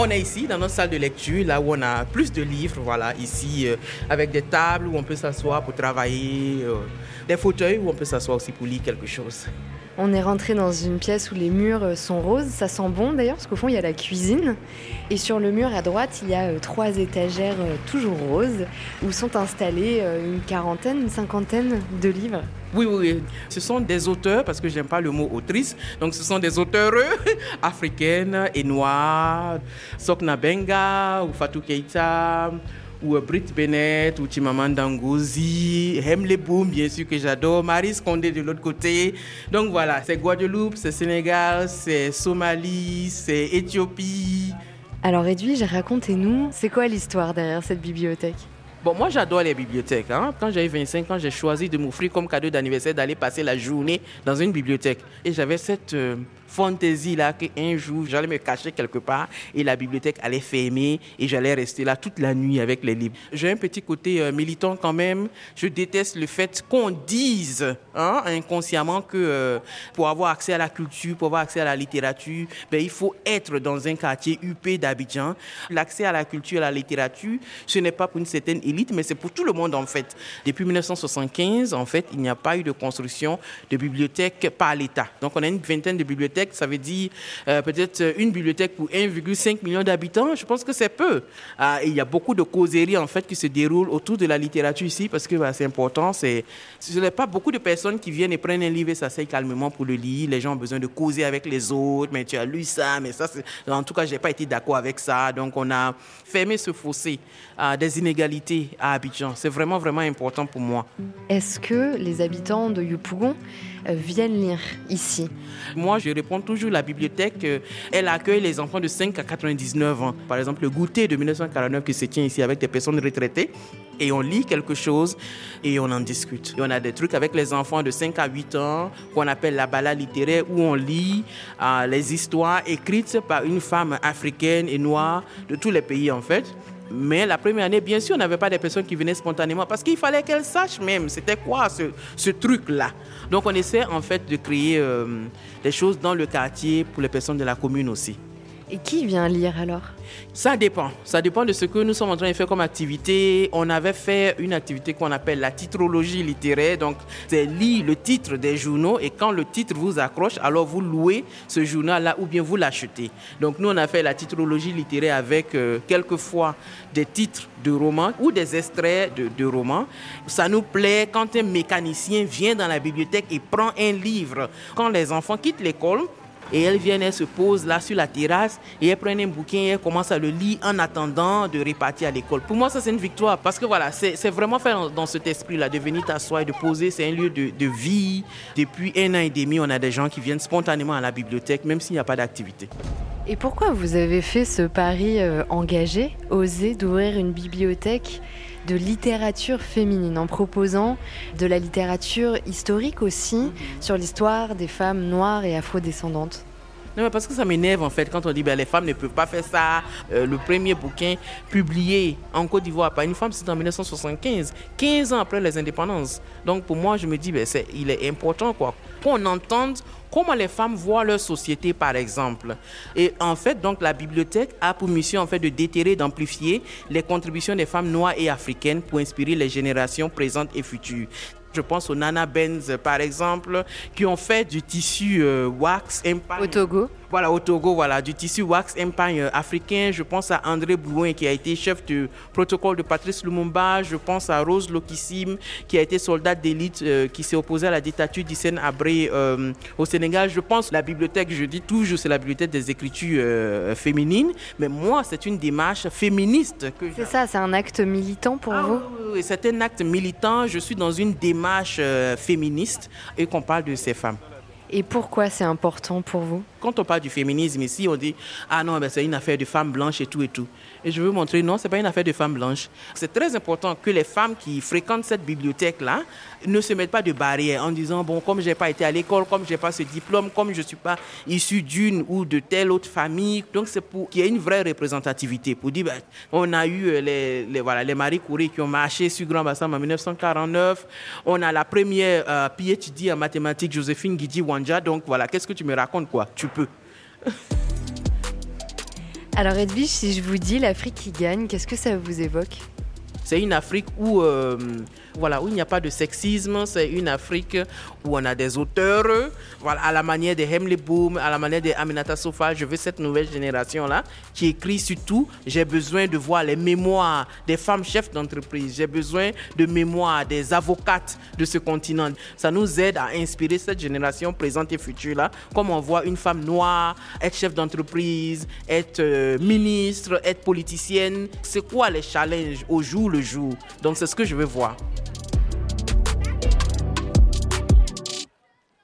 On est ici dans notre salle de lecture, là où on a plus de livres, voilà, ici, euh, avec des tables où on peut s'asseoir pour travailler, euh, des fauteuils où on peut s'asseoir aussi pour lire quelque chose. On est rentré dans une pièce où les murs euh, sont roses. Ça sent bon d'ailleurs, parce qu'au fond, il y a la cuisine. Et sur le mur à droite, il y a euh, trois étagères euh, toujours roses où sont installés une quarantaine, une cinquantaine de livres. Oui, oui, oui. Ce sont des auteurs, parce que j'aime pas le mot autrice. Donc, ce sont des auteurs africaines et noires. Sokna Benga ou Fatou Keita ou euh, Brit Bennett, ou Chimamanda Ngozi, Hemle Boom, bien sûr que j'adore, Marie Scondé de l'autre côté. Donc voilà, c'est Guadeloupe, c'est Sénégal, c'est Somalie, c'est Éthiopie. Alors Edwige, racontez-nous, c'est quoi l'histoire derrière cette bibliothèque? Bon, moi j'adore les bibliothèques. Hein. Quand j'avais 25 ans, j'ai choisi de m'offrir comme cadeau d'anniversaire d'aller passer la journée dans une bibliothèque. Et j'avais cette euh, fantaisie là qu'un jour j'allais me cacher quelque part et la bibliothèque allait fermer et j'allais rester là toute la nuit avec les livres. J'ai un petit côté euh, militant quand même. Je déteste le fait qu'on dise hein, inconsciemment que euh, pour avoir accès à la culture, pour avoir accès à la littérature, ben, il faut être dans un quartier UP d'Abidjan. L'accès à la culture à la littérature, ce n'est pas pour une certaine élite, mais c'est pour tout le monde en fait. Depuis 1975, en fait, il n'y a pas eu de construction de bibliothèque par l'État. Donc on a une vingtaine de bibliothèques ça veut dire euh, peut-être une bibliothèque pour 1,5 million d'habitants. Je pense que c'est peu. Ah, il y a beaucoup de causeries en fait qui se déroulent autour de la littérature ici parce que c'est important. C'est, ce n'est pas beaucoup de personnes qui viennent et prennent un livre et s'asseyent calmement pour le lire. Les gens ont besoin de causer avec les autres. Mais tu as lu ça, mais ça, en tout cas, j'ai pas été d'accord avec ça. Donc on a fermé ce fossé à des inégalités à Abidjan. C'est vraiment vraiment important pour moi. Est-ce que les habitants de Yopougon euh, viennent lire ici Moi, je réponds toujours la bibliothèque, euh, elle accueille les enfants de 5 à 99 ans. Par exemple, le goûter de 1949 qui se tient ici avec des personnes retraitées et on lit quelque chose et on en discute. On a des trucs avec les enfants de 5 à 8 ans qu'on appelle la balade littéraire où on lit euh, les histoires écrites par une femme africaine et noire de tous les pays en fait. Mais la première année, bien sûr, on n'avait pas des personnes qui venaient spontanément parce qu'il fallait qu'elles sachent même c'était quoi ce, ce truc-là. Donc on essaie en fait de créer euh, des choses dans le quartier pour les personnes de la commune aussi. Et qui vient lire alors? Ça dépend. Ça dépend de ce que nous sommes en train de faire comme activité. On avait fait une activité qu'on appelle la titrologie littéraire. Donc, c'est lire le titre des journaux et quand le titre vous accroche, alors vous louez ce journal-là ou bien vous l'achetez. Donc, nous, on a fait la titrologie littéraire avec euh, quelquefois des titres de romans ou des extraits de, de romans. Ça nous plaît quand un mécanicien vient dans la bibliothèque et prend un livre. Quand les enfants quittent l'école, et elles viennent, elles se posent là sur la terrasse et elles prennent un bouquin et elles commencent à le lire en attendant de repartir à l'école. Pour moi, ça c'est une victoire parce que voilà, c'est vraiment faire dans cet esprit-là de venir t'asseoir et de poser. C'est un lieu de, de, vie. Depuis un an et demi, on a des gens qui viennent spontanément à la bibliothèque, même s'il n'y a pas d'activité. Et pourquoi vous avez fait ce pari euh, engagé, oser d'ouvrir une bibliothèque de littérature féminine en proposant de la littérature historique aussi mhm. sur l'histoire des femmes noires et afrodescendantes. Non, mais parce que ça m'énerve en fait quand on dit ben, les femmes ne peuvent pas faire ça. Euh, le premier bouquin publié en Côte d'Ivoire par une femme, c'est en 1975, 15 ans après les indépendances. Donc pour moi, je me dis, ben, il est important quoi qu'on entende comment les femmes voient leur société, par exemple. Et en fait, donc, la bibliothèque a pour mission, en fait, de déterrer, d'amplifier les contributions des femmes noires et africaines pour inspirer les générations présentes et futures. Je pense aux Nana Benz, par exemple, qui ont fait du tissu euh, wax Togo Voilà, au Togo, voilà, du tissu wax empire africain. Je pense à André Blouin, qui a été chef du protocole de Patrice Lumumba. Je pense à Rose Lokissim, qui a été soldat d'élite, euh, qui s'est opposée à la dictature d'Hissène Abré euh, au Sénégal. Je pense la bibliothèque, je dis toujours, c'est la bibliothèque des écritures féminines. Mais moi, c'est une démarche féministe. que C'est ça, c'est un acte militant pour ah vous? Oui, c'est un acte militant. Je suis dans une démarche euh, féministe et qu'on parle de ces femmes. Et pourquoi c'est important pour vous? Quand on parle du féminisme ici, on dit ah non, ben c'est une affaire de femmes blanches et tout et tout. Et je veux montrer non, c'est pas une affaire de femmes blanches. C'est très important que les femmes qui fréquentent cette bibliothèque là ne se mettent pas de barrières en disant bon comme j'ai pas été à l'école, comme j'ai pas ce diplôme, comme je suis pas issu d'une ou de telle autre famille. Donc c'est pour qu'il y ait une vraie représentativité pour dire ben, on a eu euh, les, voilà les Marie Curie qui ont marché sur Grand Bassam en 1949. On a la première euh, PhD en mathématiques Joséphine Guidi Donc voilà, qu'est-ce que tu me racontes quoi? Tu peux. Alors Edwige, si je vous dis l'Afrique qui gagne, qu'est-ce que ça vous évoque? C'est une Afrique où euh, voilà, où il n'y a pas de sexisme. C'est une Afrique où on a des auteurs, voilà, à la manière de Hemley Boom, à la manière de Aminata Sofa. Je veux cette nouvelle génération-là qui écrit surtout. J'ai besoin de voir les mémoires des femmes chefs d'entreprise. J'ai besoin de mémoires des avocates de ce continent. Ça nous aide à inspirer cette génération présente et future-là. Comme on voit une femme noire être chef d'entreprise, être euh, ministre, être politicienne. C'est quoi les challenges au jour jour Donc c'est ce que je veux voir.